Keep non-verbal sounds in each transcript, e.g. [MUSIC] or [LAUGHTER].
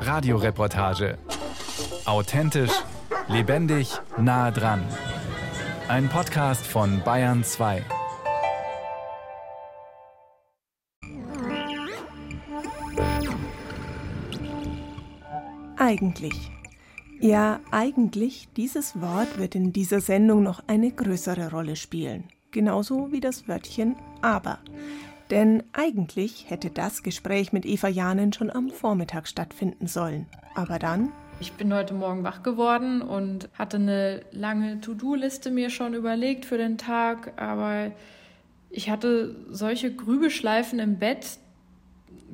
Radioreportage. Authentisch, lebendig, nah dran. Ein Podcast von Bayern 2. Eigentlich. Ja, eigentlich, dieses Wort wird in dieser Sendung noch eine größere Rolle spielen. Genauso wie das Wörtchen aber. Denn eigentlich hätte das Gespräch mit Eva Janen schon am Vormittag stattfinden sollen. Aber dann ich bin heute Morgen wach geworden und hatte eine lange To-Do-Liste mir schon überlegt für den Tag, aber ich hatte solche Grübelschleifen im Bett,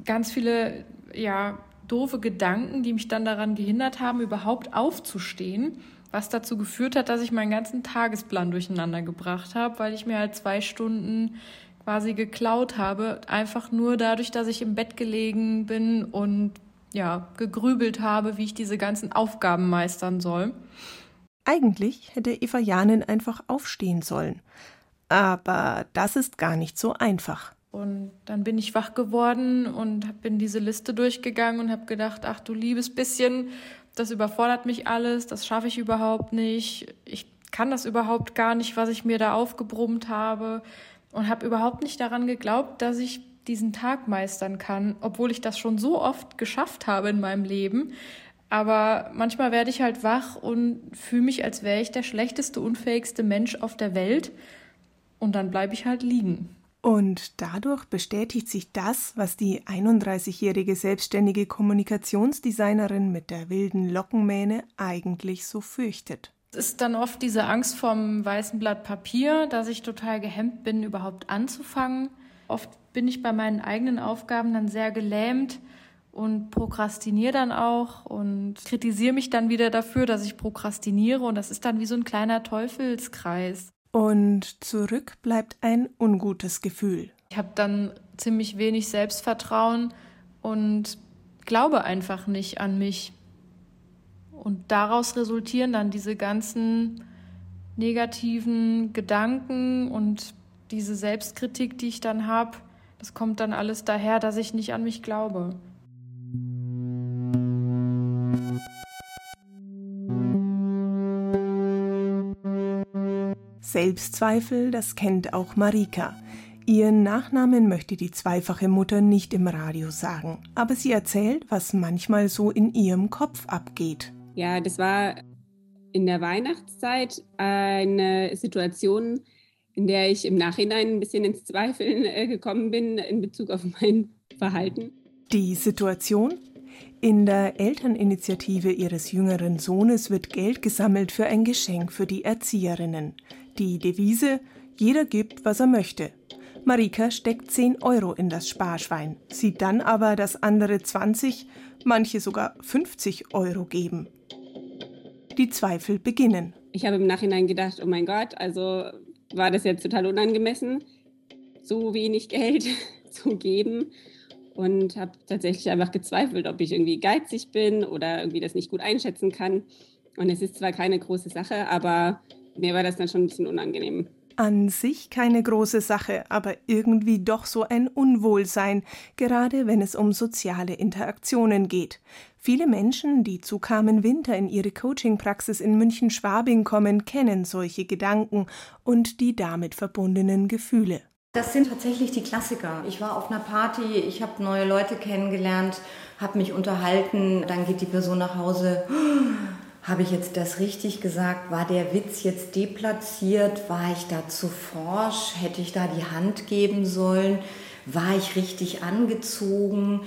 ganz viele ja doofe Gedanken, die mich dann daran gehindert haben, überhaupt aufzustehen, was dazu geführt hat, dass ich meinen ganzen Tagesplan durcheinander gebracht habe, weil ich mir halt zwei Stunden quasi geklaut habe, einfach nur dadurch, dass ich im Bett gelegen bin und ja, gegrübelt habe, wie ich diese ganzen Aufgaben meistern soll. Eigentlich hätte Eva Janin einfach aufstehen sollen. Aber das ist gar nicht so einfach. Und dann bin ich wach geworden und bin diese Liste durchgegangen und habe gedacht, ach du liebes bisschen, das überfordert mich alles, das schaffe ich überhaupt nicht. Ich kann das überhaupt gar nicht, was ich mir da aufgebrummt habe und habe überhaupt nicht daran geglaubt, dass ich diesen Tag meistern kann, obwohl ich das schon so oft geschafft habe in meinem Leben. Aber manchmal werde ich halt wach und fühle mich, als wäre ich der schlechteste, unfähigste Mensch auf der Welt. Und dann bleibe ich halt liegen. Und dadurch bestätigt sich das, was die 31-jährige selbstständige Kommunikationsdesignerin mit der wilden Lockenmähne eigentlich so fürchtet. Es ist dann oft diese Angst vom weißen Blatt Papier, dass ich total gehemmt bin, überhaupt anzufangen. Oft bin ich bei meinen eigenen Aufgaben dann sehr gelähmt und prokrastiniere dann auch und kritisiere mich dann wieder dafür, dass ich prokrastiniere und das ist dann wie so ein kleiner Teufelskreis. Und zurück bleibt ein ungutes Gefühl. Ich habe dann ziemlich wenig Selbstvertrauen und glaube einfach nicht an mich. Und daraus resultieren dann diese ganzen negativen Gedanken und diese Selbstkritik, die ich dann habe, das kommt dann alles daher, dass ich nicht an mich glaube. Selbstzweifel, das kennt auch Marika. Ihren Nachnamen möchte die zweifache Mutter nicht im Radio sagen, aber sie erzählt, was manchmal so in ihrem Kopf abgeht. Ja, das war in der Weihnachtszeit eine Situation, in der ich im Nachhinein ein bisschen ins Zweifeln äh, gekommen bin in Bezug auf mein Verhalten. Die Situation? In der Elterninitiative ihres jüngeren Sohnes wird Geld gesammelt für ein Geschenk für die Erzieherinnen. Die Devise, jeder gibt, was er möchte. Marika steckt 10 Euro in das Sparschwein, sieht dann aber, dass andere 20, manche sogar 50 Euro geben. Die Zweifel beginnen. Ich habe im Nachhinein gedacht, oh mein Gott, also war das jetzt total unangemessen, so wenig Geld [LAUGHS] zu geben und habe tatsächlich einfach gezweifelt, ob ich irgendwie geizig bin oder irgendwie das nicht gut einschätzen kann. Und es ist zwar keine große Sache, aber mir war das dann schon ein bisschen unangenehm. An sich keine große Sache, aber irgendwie doch so ein Unwohlsein, gerade wenn es um soziale Interaktionen geht. Viele Menschen, die zu Carmen Winter in ihre Coachingpraxis in München-Schwabing kommen, kennen solche Gedanken und die damit verbundenen Gefühle. Das sind tatsächlich die Klassiker. Ich war auf einer Party, ich habe neue Leute kennengelernt, habe mich unterhalten, dann geht die Person nach Hause. Habe ich jetzt das richtig gesagt? War der Witz jetzt deplatziert? War ich da zu forsch? Hätte ich da die Hand geben sollen? War ich richtig angezogen?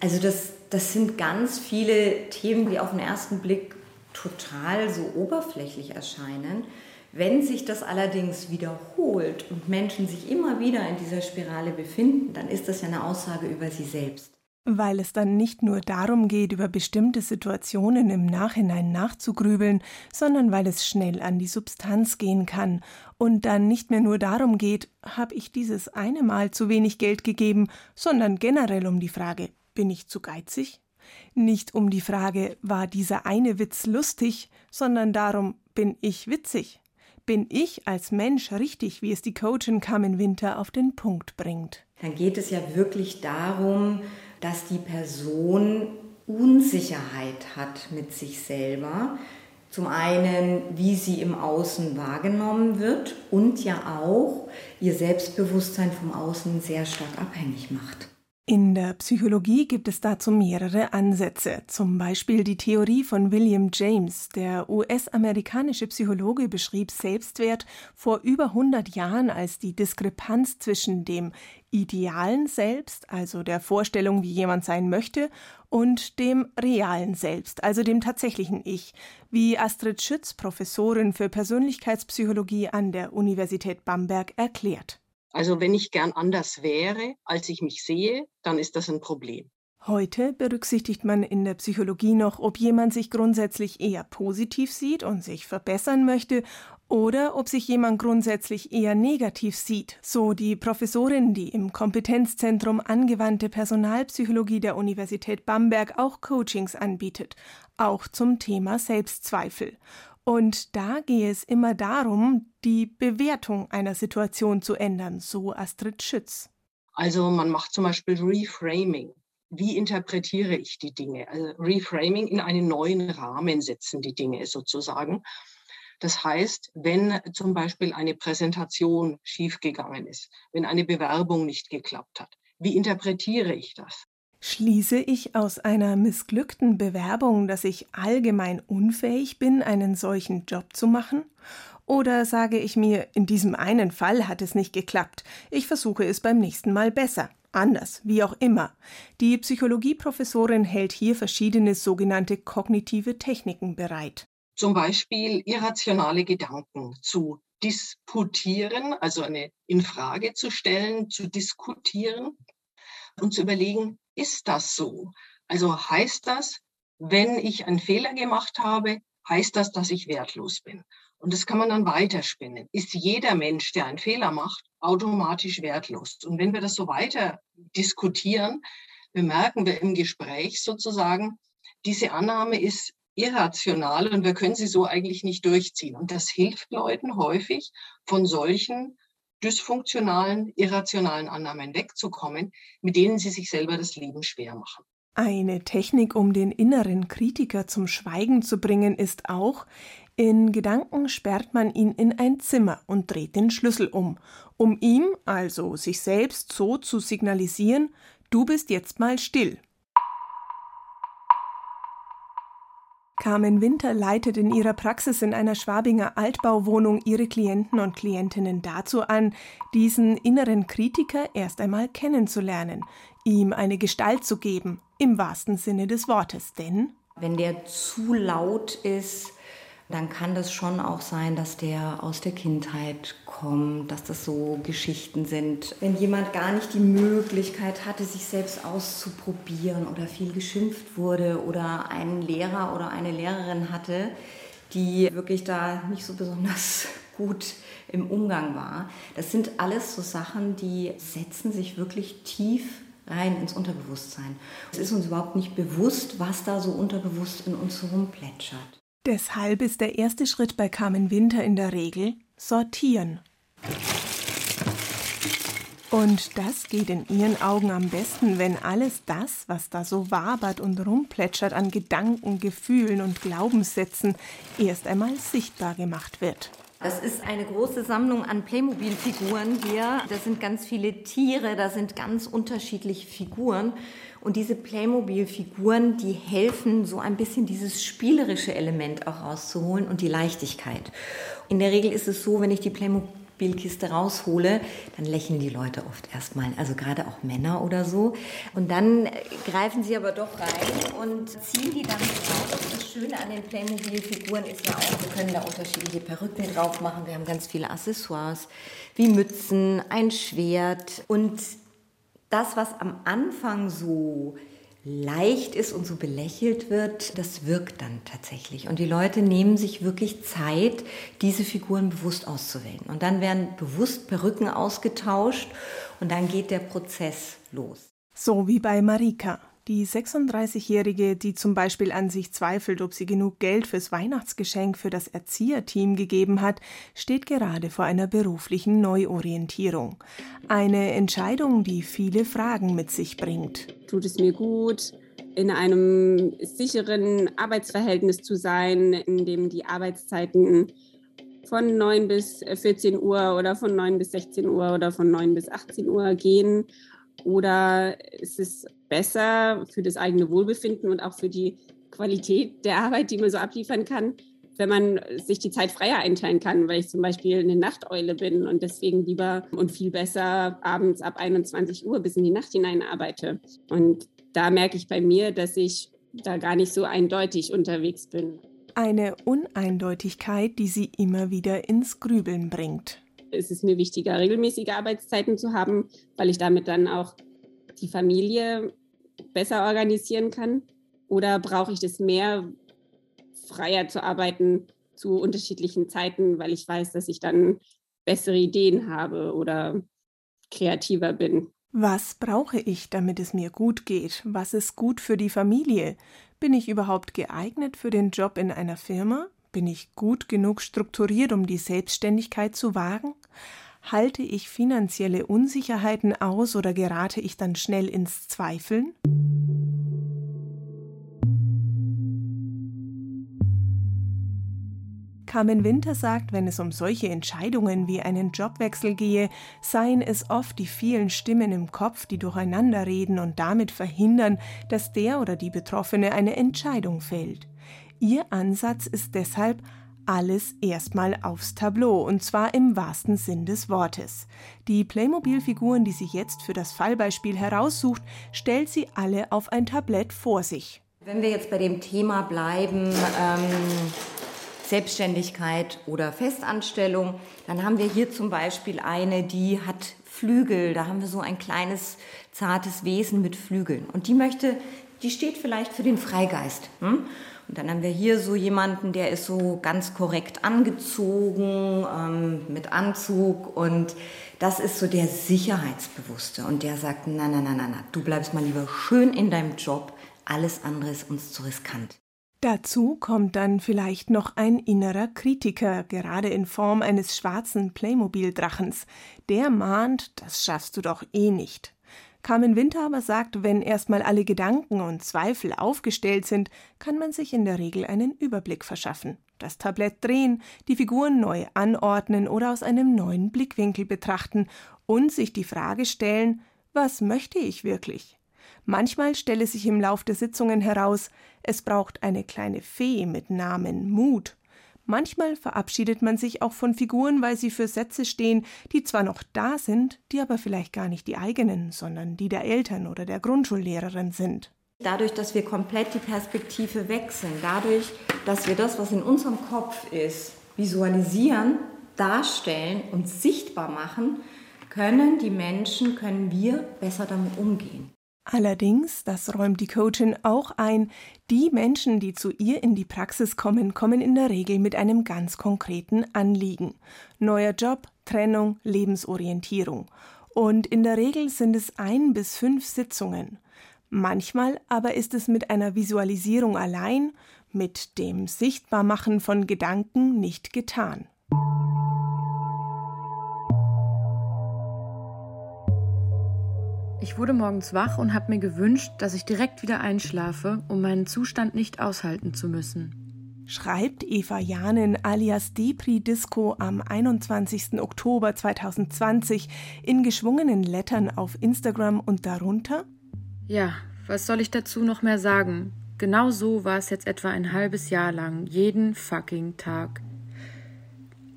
Also das, das sind ganz viele Themen, die auf den ersten Blick total so oberflächlich erscheinen. Wenn sich das allerdings wiederholt und Menschen sich immer wieder in dieser Spirale befinden, dann ist das ja eine Aussage über sie selbst weil es dann nicht nur darum geht, über bestimmte Situationen im Nachhinein nachzugrübeln, sondern weil es schnell an die Substanz gehen kann und dann nicht mehr nur darum geht, habe ich dieses eine Mal zu wenig Geld gegeben, sondern generell um die Frage, bin ich zu geizig? Nicht um die Frage, war dieser eine Witz lustig, sondern darum, bin ich witzig? Bin ich als Mensch richtig, wie es die Coachin Carmen Winter auf den Punkt bringt? Dann geht es ja wirklich darum, dass die Person Unsicherheit hat mit sich selber. Zum einen, wie sie im Außen wahrgenommen wird und ja auch ihr Selbstbewusstsein vom Außen sehr stark abhängig macht. In der Psychologie gibt es dazu mehrere Ansätze, zum Beispiel die Theorie von William James. Der US-amerikanische Psychologe beschrieb Selbstwert vor über 100 Jahren als die Diskrepanz zwischen dem idealen Selbst, also der Vorstellung, wie jemand sein möchte, und dem realen Selbst, also dem tatsächlichen Ich, wie Astrid Schütz, Professorin für Persönlichkeitspsychologie an der Universität Bamberg, erklärt. Also wenn ich gern anders wäre, als ich mich sehe, dann ist das ein Problem. Heute berücksichtigt man in der Psychologie noch, ob jemand sich grundsätzlich eher positiv sieht und sich verbessern möchte oder ob sich jemand grundsätzlich eher negativ sieht, so die Professorin, die im Kompetenzzentrum angewandte Personalpsychologie der Universität Bamberg auch Coachings anbietet, auch zum Thema Selbstzweifel. Und da gehe es immer darum, die Bewertung einer Situation zu ändern, so Astrid Schütz. Also man macht zum Beispiel Reframing. Wie interpretiere ich die Dinge? Also Reframing in einen neuen Rahmen setzen die Dinge sozusagen. Das heißt, wenn zum Beispiel eine Präsentation schiefgegangen ist, wenn eine Bewerbung nicht geklappt hat, wie interpretiere ich das? Schließe ich aus einer missglückten Bewerbung, dass ich allgemein unfähig bin, einen solchen Job zu machen? Oder sage ich mir, in diesem einen Fall hat es nicht geklappt, ich versuche es beim nächsten Mal besser, anders, wie auch immer. Die Psychologieprofessorin hält hier verschiedene sogenannte kognitive Techniken bereit. Zum Beispiel irrationale Gedanken zu disputieren, also eine Infrage zu stellen, zu diskutieren und zu überlegen, ist das so? Also heißt das, wenn ich einen Fehler gemacht habe, heißt das, dass ich wertlos bin. Und das kann man dann weiterspinnen. Ist jeder Mensch, der einen Fehler macht, automatisch wertlos? Und wenn wir das so weiter diskutieren, bemerken wir im Gespräch sozusagen, diese Annahme ist irrational und wir können sie so eigentlich nicht durchziehen. Und das hilft Leuten häufig, von solchen dysfunktionalen, irrationalen Annahmen wegzukommen, mit denen sie sich selber das Leben schwer machen. Eine Technik, um den inneren Kritiker zum Schweigen zu bringen, ist auch, in Gedanken sperrt man ihn in ein Zimmer und dreht den Schlüssel um, um ihm, also sich selbst, so zu signalisieren, du bist jetzt mal still, Carmen Winter leitet in ihrer Praxis in einer Schwabinger Altbauwohnung ihre Klienten und Klientinnen dazu an, diesen inneren Kritiker erst einmal kennenzulernen, ihm eine Gestalt zu geben, im wahrsten Sinne des Wortes. Denn wenn der zu laut ist, dann kann das schon auch sein, dass der aus der Kindheit kommt, dass das so Geschichten sind. Wenn jemand gar nicht die Möglichkeit hatte, sich selbst auszuprobieren oder viel geschimpft wurde oder einen Lehrer oder eine Lehrerin hatte, die wirklich da nicht so besonders [LAUGHS] gut im Umgang war. Das sind alles so Sachen, die setzen sich wirklich tief rein ins Unterbewusstsein. Es ist uns überhaupt nicht bewusst, was da so unterbewusst in uns herumplätschert. Deshalb ist der erste Schritt bei Carmen Winter in der Regel sortieren. Und das geht in ihren Augen am besten, wenn alles das, was da so wabert und rumplätschert an Gedanken, Gefühlen und Glaubenssätzen, erst einmal sichtbar gemacht wird. Das ist eine große Sammlung an Playmobil-Figuren hier. Da sind ganz viele Tiere, da sind ganz unterschiedliche Figuren. Und diese Playmobil-Figuren, die helfen, so ein bisschen dieses spielerische Element auch rauszuholen und die Leichtigkeit. In der Regel ist es so, wenn ich die Playmobil-Kiste raushole, dann lächeln die Leute oft erstmal, also gerade auch Männer oder so. Und dann greifen sie aber doch rein und ziehen die dann raus. Das Schöne an den Playmobil-Figuren ist ja auch, wir können da unterschiedliche Perücken drauf machen. Wir haben ganz viele Accessoires wie Mützen, ein Schwert und das, was am Anfang so leicht ist und so belächelt wird, das wirkt dann tatsächlich. Und die Leute nehmen sich wirklich Zeit, diese Figuren bewusst auszuwählen. Und dann werden bewusst Perücken ausgetauscht und dann geht der Prozess los. So wie bei Marika. Die 36-Jährige, die zum Beispiel an sich zweifelt, ob sie genug Geld fürs Weihnachtsgeschenk für das Erzieherteam gegeben hat, steht gerade vor einer beruflichen Neuorientierung. Eine Entscheidung, die viele Fragen mit sich bringt. Tut es mir gut? in einem sicheren Arbeitsverhältnis zu sein, in dem die Arbeitszeiten von 9 bis 14 Uhr oder von 9 bis 16 Uhr oder von 9 bis 18 Uhr gehen oder ist es besser für das eigene Wohlbefinden und auch für die Qualität der Arbeit, die man so abliefern kann, wenn man sich die Zeit freier einteilen kann, weil ich zum Beispiel eine Nachteule bin und deswegen lieber und viel besser abends ab 21 Uhr bis in die Nacht hinein arbeite. Und da merke ich bei mir, dass ich da gar nicht so eindeutig unterwegs bin. Eine Uneindeutigkeit, die sie immer wieder ins Grübeln bringt ist es mir wichtiger, regelmäßige Arbeitszeiten zu haben, weil ich damit dann auch die Familie besser organisieren kann? Oder brauche ich das mehr, freier zu arbeiten zu unterschiedlichen Zeiten, weil ich weiß, dass ich dann bessere Ideen habe oder kreativer bin? Was brauche ich, damit es mir gut geht? Was ist gut für die Familie? Bin ich überhaupt geeignet für den Job in einer Firma? Bin ich gut genug strukturiert, um die Selbstständigkeit zu wagen? Halte ich finanzielle Unsicherheiten aus oder gerate ich dann schnell ins Zweifeln? Carmen Winter sagt, wenn es um solche Entscheidungen wie einen Jobwechsel gehe, seien es oft die vielen Stimmen im Kopf, die durcheinander reden und damit verhindern, dass der oder die Betroffene eine Entscheidung fällt. Ihr Ansatz ist deshalb alles erstmal aufs Tableau, und zwar im wahrsten Sinn des Wortes. Die Playmobil-Figuren, die sie jetzt für das Fallbeispiel heraussucht, stellt sie alle auf ein Tablett vor sich. Wenn wir jetzt bei dem Thema bleiben, ähm, Selbstständigkeit oder Festanstellung, dann haben wir hier zum Beispiel eine, die hat Flügel. Da haben wir so ein kleines, zartes Wesen mit Flügeln. Und die möchte, die steht vielleicht für den Freigeist. Hm? Und dann haben wir hier so jemanden, der ist so ganz korrekt angezogen, ähm, mit Anzug und das ist so der Sicherheitsbewusste und der sagt, na, na, na, na, na, du bleibst mal lieber schön in deinem Job, alles andere ist uns zu riskant. Dazu kommt dann vielleicht noch ein innerer Kritiker, gerade in Form eines schwarzen Playmobil-Drachens. Der mahnt, das schaffst du doch eh nicht. Carmen Winter aber sagt, wenn erstmal alle Gedanken und Zweifel aufgestellt sind, kann man sich in der Regel einen Überblick verschaffen. Das Tablett drehen, die Figuren neu anordnen oder aus einem neuen Blickwinkel betrachten und sich die Frage stellen, was möchte ich wirklich? Manchmal stelle sich im Lauf der Sitzungen heraus, es braucht eine kleine Fee mit Namen Mut Manchmal verabschiedet man sich auch von Figuren, weil sie für Sätze stehen, die zwar noch da sind, die aber vielleicht gar nicht die eigenen, sondern die der Eltern oder der Grundschullehrerin sind. Dadurch, dass wir komplett die Perspektive wechseln, dadurch, dass wir das, was in unserem Kopf ist, visualisieren, darstellen und sichtbar machen, können die Menschen, können wir besser damit umgehen. Allerdings, das räumt die Coachin auch ein, die Menschen, die zu ihr in die Praxis kommen, kommen in der Regel mit einem ganz konkreten Anliegen. Neuer Job, Trennung, Lebensorientierung. Und in der Regel sind es ein bis fünf Sitzungen. Manchmal aber ist es mit einer Visualisierung allein, mit dem Sichtbarmachen von Gedanken nicht getan. Ich wurde morgens wach und habe mir gewünscht, dass ich direkt wieder einschlafe, um meinen Zustand nicht aushalten zu müssen. Schreibt Eva Janin alias Depri Disco am 21. Oktober 2020 in geschwungenen Lettern auf Instagram und darunter? Ja, was soll ich dazu noch mehr sagen? Genau so war es jetzt etwa ein halbes Jahr lang, jeden fucking Tag.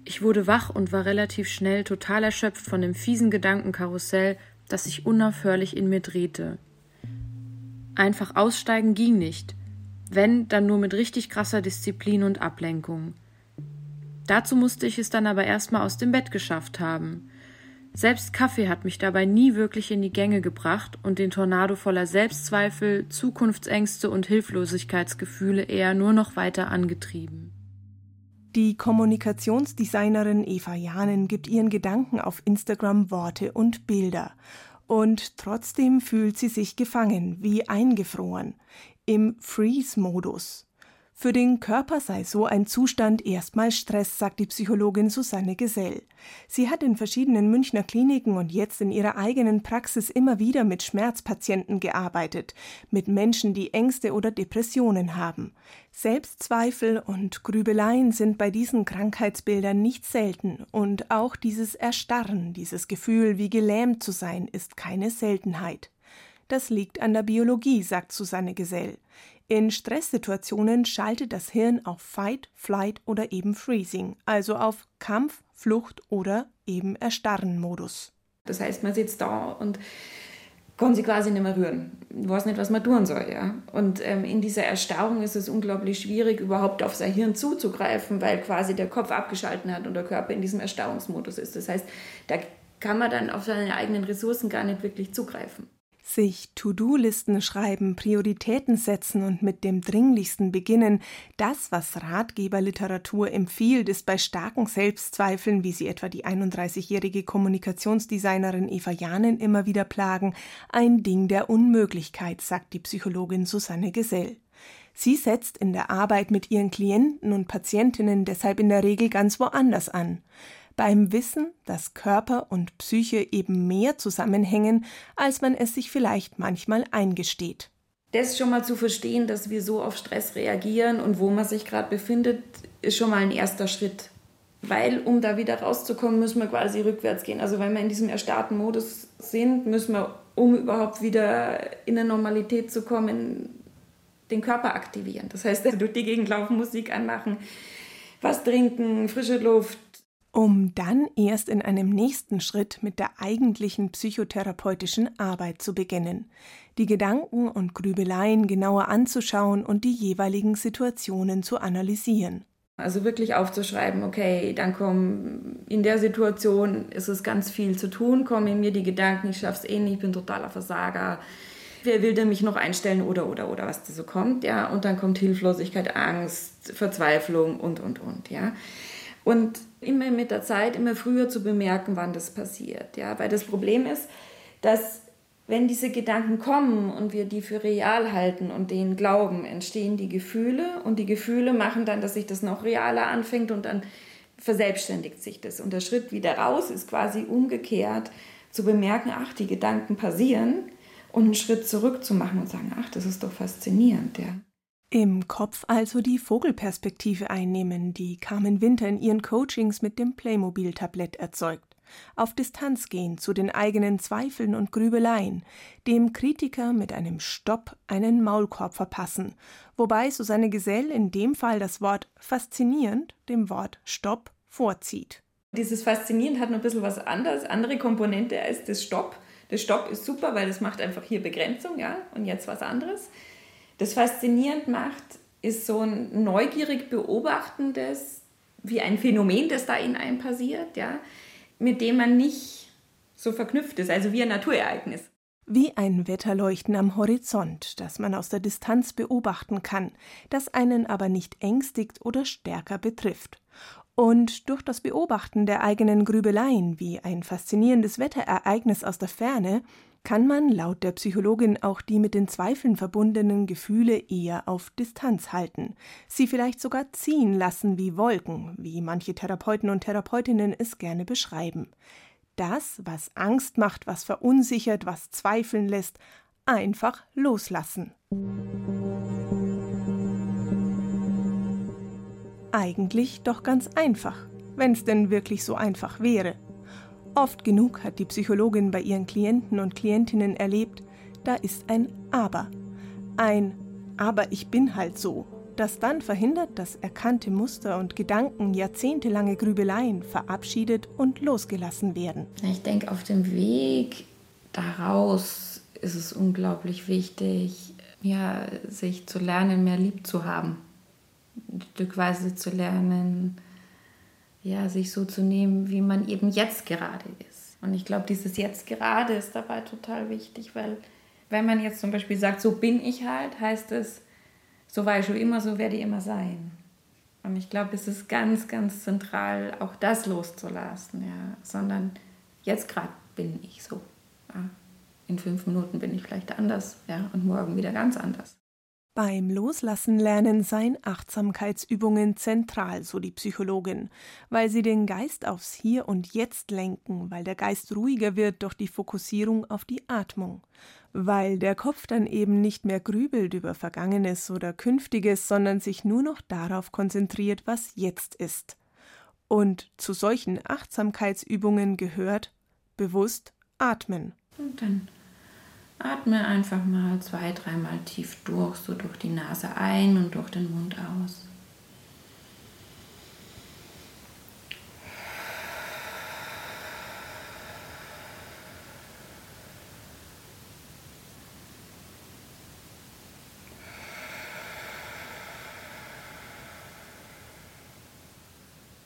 Ich wurde wach und war relativ schnell total erschöpft von dem fiesen Gedankenkarussell, das sich unaufhörlich in mir drehte. Einfach aussteigen ging nicht, wenn, dann nur mit richtig krasser Disziplin und Ablenkung. Dazu musste ich es dann aber erstmal aus dem Bett geschafft haben. Selbst Kaffee hat mich dabei nie wirklich in die Gänge gebracht und den Tornado voller Selbstzweifel, Zukunftsängste und Hilflosigkeitsgefühle eher nur noch weiter angetrieben. Die Kommunikationsdesignerin Eva Janen gibt ihren Gedanken auf Instagram Worte und Bilder. Und trotzdem fühlt sie sich gefangen, wie eingefroren, im Freeze-Modus. Für den Körper sei so ein Zustand erstmal Stress, sagt die Psychologin Susanne Gesell. Sie hat in verschiedenen Münchner Kliniken und jetzt in ihrer eigenen Praxis immer wieder mit Schmerzpatienten gearbeitet, mit Menschen, die Ängste oder Depressionen haben. Selbstzweifel und Grübeleien sind bei diesen Krankheitsbildern nicht selten und auch dieses Erstarren, dieses Gefühl, wie gelähmt zu sein, ist keine Seltenheit. Das liegt an der Biologie, sagt Susanne Gesell. In Stresssituationen schaltet das Hirn auf Fight, Flight oder eben Freezing, also auf Kampf, Flucht oder eben Erstarren-Modus. Das heißt, man sitzt da und kann sich quasi nicht mehr rühren. Weiß nicht, was man tun soll. Ja? Und ähm, in dieser Erstarrung ist es unglaublich schwierig, überhaupt auf sein Hirn zuzugreifen, weil quasi der Kopf abgeschalten hat und der Körper in diesem Erstarrungsmodus ist. Das heißt, da kann man dann auf seine eigenen Ressourcen gar nicht wirklich zugreifen. Sich To-Do-Listen schreiben, Prioritäten setzen und mit dem Dringlichsten beginnen, das, was Ratgeberliteratur empfiehlt, ist bei starken Selbstzweifeln, wie sie etwa die 31-jährige Kommunikationsdesignerin Eva Janen immer wieder plagen, ein Ding der Unmöglichkeit, sagt die Psychologin Susanne Gesell. Sie setzt in der Arbeit mit ihren Klienten und Patientinnen deshalb in der Regel ganz woanders an beim Wissen, dass Körper und Psyche eben mehr zusammenhängen, als man es sich vielleicht manchmal eingesteht. Das schon mal zu verstehen, dass wir so auf Stress reagieren und wo man sich gerade befindet, ist schon mal ein erster Schritt. Weil, um da wieder rauszukommen, müssen wir quasi rückwärts gehen. Also, wenn wir in diesem erstarrten Modus sind, müssen wir, um überhaupt wieder in eine Normalität zu kommen, den Körper aktivieren. Das heißt, [LAUGHS] durch die Gegend laufen, Musik anmachen, was trinken, frische Luft, um dann erst in einem nächsten Schritt mit der eigentlichen psychotherapeutischen Arbeit zu beginnen, die Gedanken und Grübeleien genauer anzuschauen und die jeweiligen Situationen zu analysieren. Also wirklich aufzuschreiben, okay, dann kommen in der Situation ist es ganz viel zu tun, kommen in mir die Gedanken, ich schaff's eh nicht, ich bin totaler Versager. Wer will denn mich noch einstellen oder oder oder was da so kommt, ja? Und dann kommt Hilflosigkeit, Angst, Verzweiflung und und und, ja. Und immer mit der Zeit, immer früher zu bemerken, wann das passiert. Ja? Weil das Problem ist, dass wenn diese Gedanken kommen und wir die für real halten und denen glauben, entstehen die Gefühle und die Gefühle machen dann, dass sich das noch realer anfängt und dann verselbstständigt sich das. Und der Schritt wieder raus ist quasi umgekehrt zu bemerken, ach, die Gedanken passieren und einen Schritt zurück zu machen und sagen, ach, das ist doch faszinierend, ja. Im Kopf also die Vogelperspektive einnehmen, die Carmen Winter in ihren Coachings mit dem Playmobil-Tablett erzeugt. Auf Distanz gehen zu den eigenen Zweifeln und Grübeleien, dem Kritiker mit einem Stopp einen Maulkorb verpassen, wobei Susanne Gesell in dem Fall das Wort faszinierend dem Wort Stopp vorzieht. Dieses faszinierend hat noch ein bisschen was anderes, andere Komponente als das Stopp. Das Stopp ist super, weil das macht einfach hier Begrenzung, ja, und jetzt was anderes das faszinierend macht, ist so ein neugierig beobachtendes, wie ein Phänomen, das da in einem passiert, ja, mit dem man nicht so verknüpft ist, also wie ein Naturereignis. Wie ein Wetterleuchten am Horizont, das man aus der Distanz beobachten kann, das einen aber nicht ängstigt oder stärker betrifft. Und durch das Beobachten der eigenen Grübeleien wie ein faszinierendes Wetterereignis aus der Ferne kann man laut der Psychologin auch die mit den Zweifeln verbundenen Gefühle eher auf Distanz halten, sie vielleicht sogar ziehen lassen wie Wolken, wie manche Therapeuten und Therapeutinnen es gerne beschreiben. Das, was Angst macht, was verunsichert, was zweifeln lässt, einfach loslassen. Eigentlich doch ganz einfach, wenn es denn wirklich so einfach wäre. Oft genug hat die Psychologin bei ihren Klienten und Klientinnen erlebt, da ist ein Aber. Ein Aber ich bin halt so, das dann verhindert, dass erkannte Muster und Gedanken, jahrzehntelange Grübeleien verabschiedet und losgelassen werden. Ich denke, auf dem Weg daraus ist es unglaublich wichtig, ja, sich zu lernen, mehr lieb zu haben. Stückweise zu lernen, ja, sich so zu nehmen, wie man eben jetzt gerade ist. Und ich glaube, dieses jetzt gerade ist dabei total wichtig, weil wenn man jetzt zum Beispiel sagt, so bin ich halt, heißt es, so war ich schon immer, so werde ich immer sein. Und ich glaube, es ist ganz, ganz zentral, auch das loszulassen, ja, sondern jetzt gerade bin ich so. Ja. in fünf Minuten bin ich vielleicht anders, ja, und morgen wieder ganz anders. Beim Loslassen lernen seien Achtsamkeitsübungen zentral, so die Psychologin, weil sie den Geist aufs Hier und Jetzt lenken, weil der Geist ruhiger wird durch die Fokussierung auf die Atmung, weil der Kopf dann eben nicht mehr grübelt über Vergangenes oder Künftiges, sondern sich nur noch darauf konzentriert, was jetzt ist. Und zu solchen Achtsamkeitsübungen gehört bewusst atmen. Und dann Atme einfach mal zwei, dreimal tief durch, so durch die Nase ein und durch den Mund aus.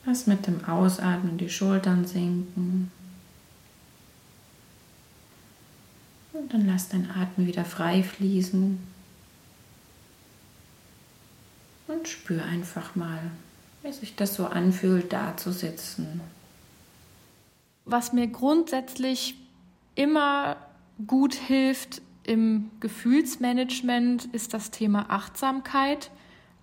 Lass mit dem Ausatmen die Schultern sinken. Und dann lass dein Atem wieder frei fließen. Und spür einfach mal, wie sich das so anfühlt, da zu sitzen. Was mir grundsätzlich immer gut hilft im Gefühlsmanagement, ist das Thema Achtsamkeit.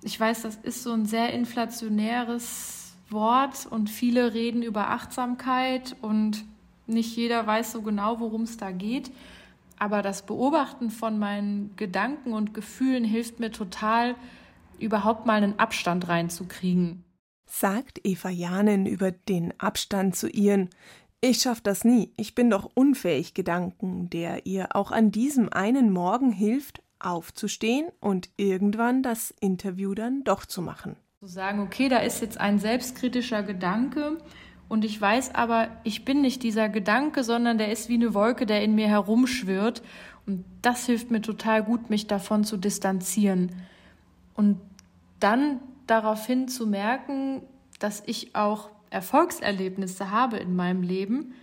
Ich weiß, das ist so ein sehr inflationäres Wort und viele reden über Achtsamkeit und nicht jeder weiß so genau, worum es da geht. Aber das Beobachten von meinen Gedanken und Gefühlen hilft mir total, überhaupt mal einen Abstand reinzukriegen. Sagt Eva Janen über den Abstand zu ihren Ich schaff das nie, ich bin doch unfähig Gedanken, der ihr auch an diesem einen Morgen hilft, aufzustehen und irgendwann das Interview dann doch zu machen. Zu sagen, okay, da ist jetzt ein selbstkritischer Gedanke und ich weiß aber, ich bin nicht dieser Gedanke, sondern der ist wie eine Wolke, der in mir herumschwirrt. Und das hilft mir total gut, mich davon zu distanzieren. Und dann daraufhin zu merken, dass ich auch Erfolgserlebnisse habe in meinem Leben,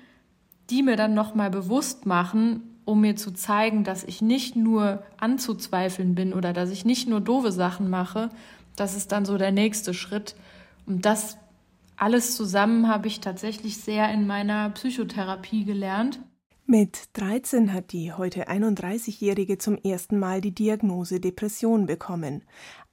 die mir dann nochmal bewusst machen, um mir zu zeigen, dass ich nicht nur anzuzweifeln bin oder dass ich nicht nur doofe Sachen mache. Das ist dann so der nächste Schritt. Und das alles zusammen habe ich tatsächlich sehr in meiner Psychotherapie gelernt. Mit 13 hat die heute 31-Jährige zum ersten Mal die Diagnose Depression bekommen.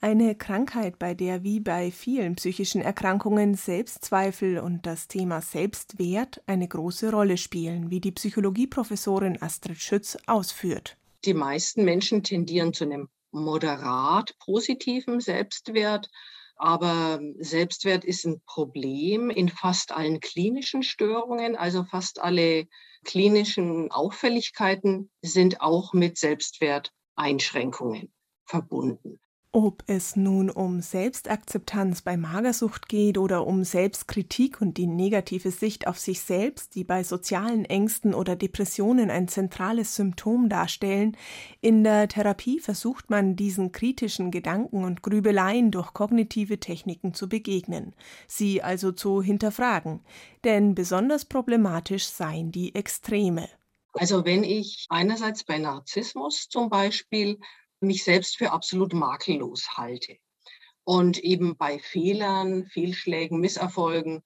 Eine Krankheit, bei der wie bei vielen psychischen Erkrankungen Selbstzweifel und das Thema Selbstwert eine große Rolle spielen, wie die Psychologieprofessorin Astrid Schütz ausführt. Die meisten Menschen tendieren zu einem moderat positiven Selbstwert aber Selbstwert ist ein Problem in fast allen klinischen Störungen. Also fast alle klinischen Auffälligkeiten sind auch mit Selbstwerteinschränkungen verbunden. Ob es nun um Selbstakzeptanz bei Magersucht geht oder um Selbstkritik und die negative Sicht auf sich selbst, die bei sozialen Ängsten oder Depressionen ein zentrales Symptom darstellen, in der Therapie versucht man diesen kritischen Gedanken und Grübeleien durch kognitive Techniken zu begegnen, sie also zu hinterfragen, denn besonders problematisch seien die Extreme. Also wenn ich einerseits bei Narzissmus zum Beispiel mich selbst für absolut makellos halte. Und eben bei Fehlern, Fehlschlägen, Misserfolgen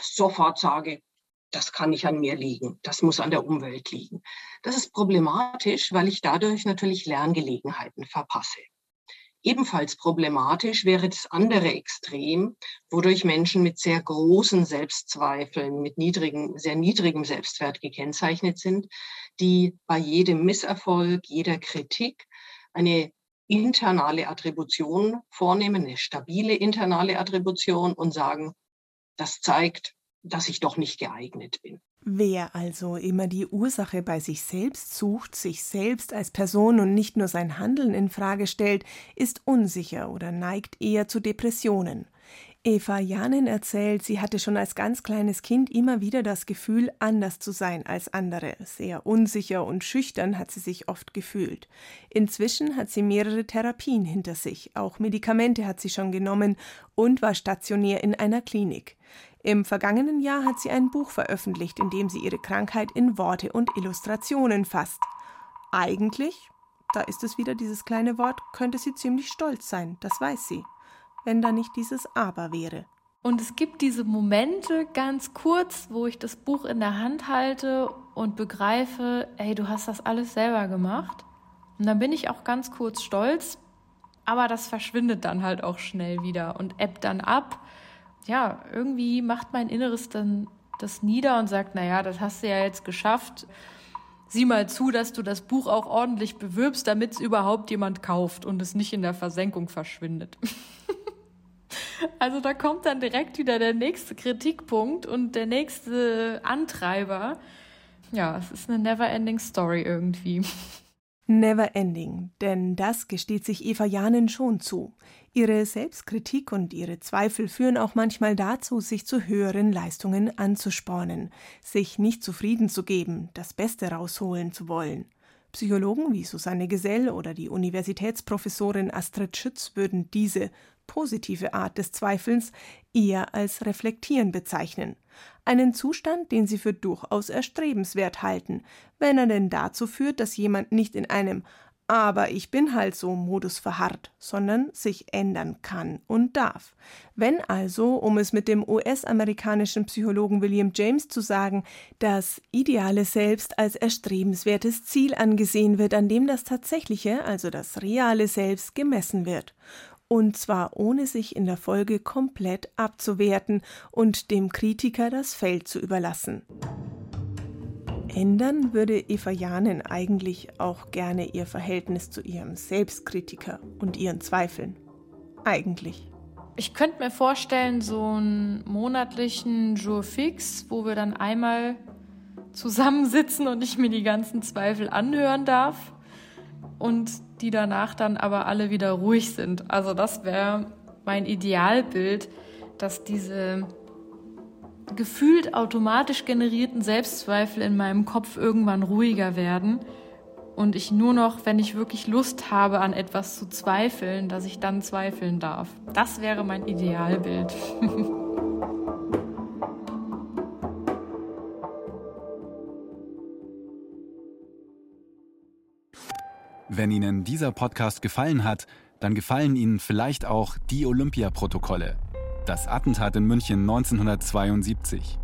sofort sage, das kann nicht an mir liegen, das muss an der Umwelt liegen. Das ist problematisch, weil ich dadurch natürlich Lerngelegenheiten verpasse. Ebenfalls problematisch wäre das andere Extrem, wodurch Menschen mit sehr großen Selbstzweifeln, mit niedrigem, sehr niedrigem Selbstwert gekennzeichnet sind, die bei jedem Misserfolg, jeder Kritik eine internale Attribution vornehmen, eine stabile internale Attribution und sagen, das zeigt, dass ich doch nicht geeignet bin. Wer also immer die Ursache bei sich selbst sucht, sich selbst als Person und nicht nur sein Handeln in Frage stellt, ist unsicher oder neigt eher zu Depressionen. Eva Janin erzählt, sie hatte schon als ganz kleines Kind immer wieder das Gefühl, anders zu sein als andere. Sehr unsicher und schüchtern hat sie sich oft gefühlt. Inzwischen hat sie mehrere Therapien hinter sich, auch Medikamente hat sie schon genommen und war stationär in einer Klinik. Im vergangenen Jahr hat sie ein Buch veröffentlicht, in dem sie ihre Krankheit in Worte und Illustrationen fasst. Eigentlich, da ist es wieder dieses kleine Wort, könnte sie ziemlich stolz sein, das weiß sie wenn da nicht dieses Aber wäre. Und es gibt diese Momente ganz kurz, wo ich das Buch in der Hand halte und begreife, ey, du hast das alles selber gemacht. Und dann bin ich auch ganz kurz stolz, aber das verschwindet dann halt auch schnell wieder und ebbt dann ab. Ja, irgendwie macht mein Inneres dann das nieder und sagt, naja, das hast du ja jetzt geschafft. Sieh mal zu, dass du das Buch auch ordentlich bewirbst, damit es überhaupt jemand kauft und es nicht in der Versenkung verschwindet. [LAUGHS] also da kommt dann direkt wieder der nächste Kritikpunkt und der nächste Antreiber. Ja, es ist eine never-ending Story irgendwie. Never ending, denn das gesteht sich Eva Janen schon zu. Ihre Selbstkritik und ihre Zweifel führen auch manchmal dazu, sich zu höheren Leistungen anzuspornen, sich nicht zufrieden zu geben, das Beste rausholen zu wollen. Psychologen wie Susanne Gesell oder die Universitätsprofessorin Astrid Schütz würden diese positive Art des Zweifelns eher als Reflektieren bezeichnen. Einen Zustand, den sie für durchaus erstrebenswert halten, wenn er denn dazu führt, dass jemand nicht in einem aber ich bin halt so Modus verharrt, sondern sich ändern kann und darf. Wenn also, um es mit dem US-amerikanischen Psychologen William James zu sagen, das ideale Selbst als erstrebenswertes Ziel angesehen wird, an dem das tatsächliche, also das reale Selbst gemessen wird und zwar ohne sich in der Folge komplett abzuwerten und dem Kritiker das Feld zu überlassen. Ändern würde Eva Janen eigentlich auch gerne ihr Verhältnis zu ihrem Selbstkritiker und ihren Zweifeln. Eigentlich. Ich könnte mir vorstellen, so einen monatlichen Jour fix, wo wir dann einmal zusammensitzen und ich mir die ganzen Zweifel anhören darf und die danach dann aber alle wieder ruhig sind. Also das wäre mein Idealbild, dass diese gefühlt automatisch generierten Selbstzweifel in meinem Kopf irgendwann ruhiger werden und ich nur noch, wenn ich wirklich Lust habe, an etwas zu zweifeln, dass ich dann zweifeln darf. Das wäre mein Idealbild. [LAUGHS] Wenn Ihnen dieser Podcast gefallen hat, dann gefallen Ihnen vielleicht auch die Olympia-Protokolle. Das Attentat in München 1972.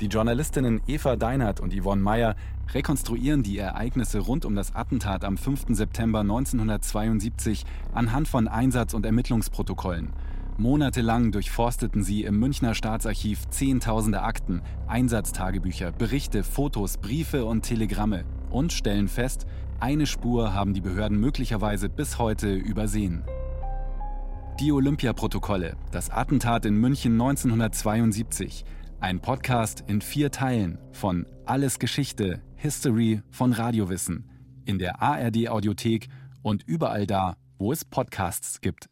Die Journalistinnen Eva Deinert und Yvonne Meyer rekonstruieren die Ereignisse rund um das Attentat am 5. September 1972 anhand von Einsatz- und Ermittlungsprotokollen. Monatelang durchforsteten sie im Münchner Staatsarchiv Zehntausende Akten, Einsatztagebücher, Berichte, Fotos, Briefe und Telegramme und stellen fest, eine Spur haben die Behörden möglicherweise bis heute übersehen. Die Olympiaprotokolle, das Attentat in München 1972, ein Podcast in vier Teilen von Alles Geschichte, History von Radiowissen, in der ARD Audiothek und überall da, wo es Podcasts gibt.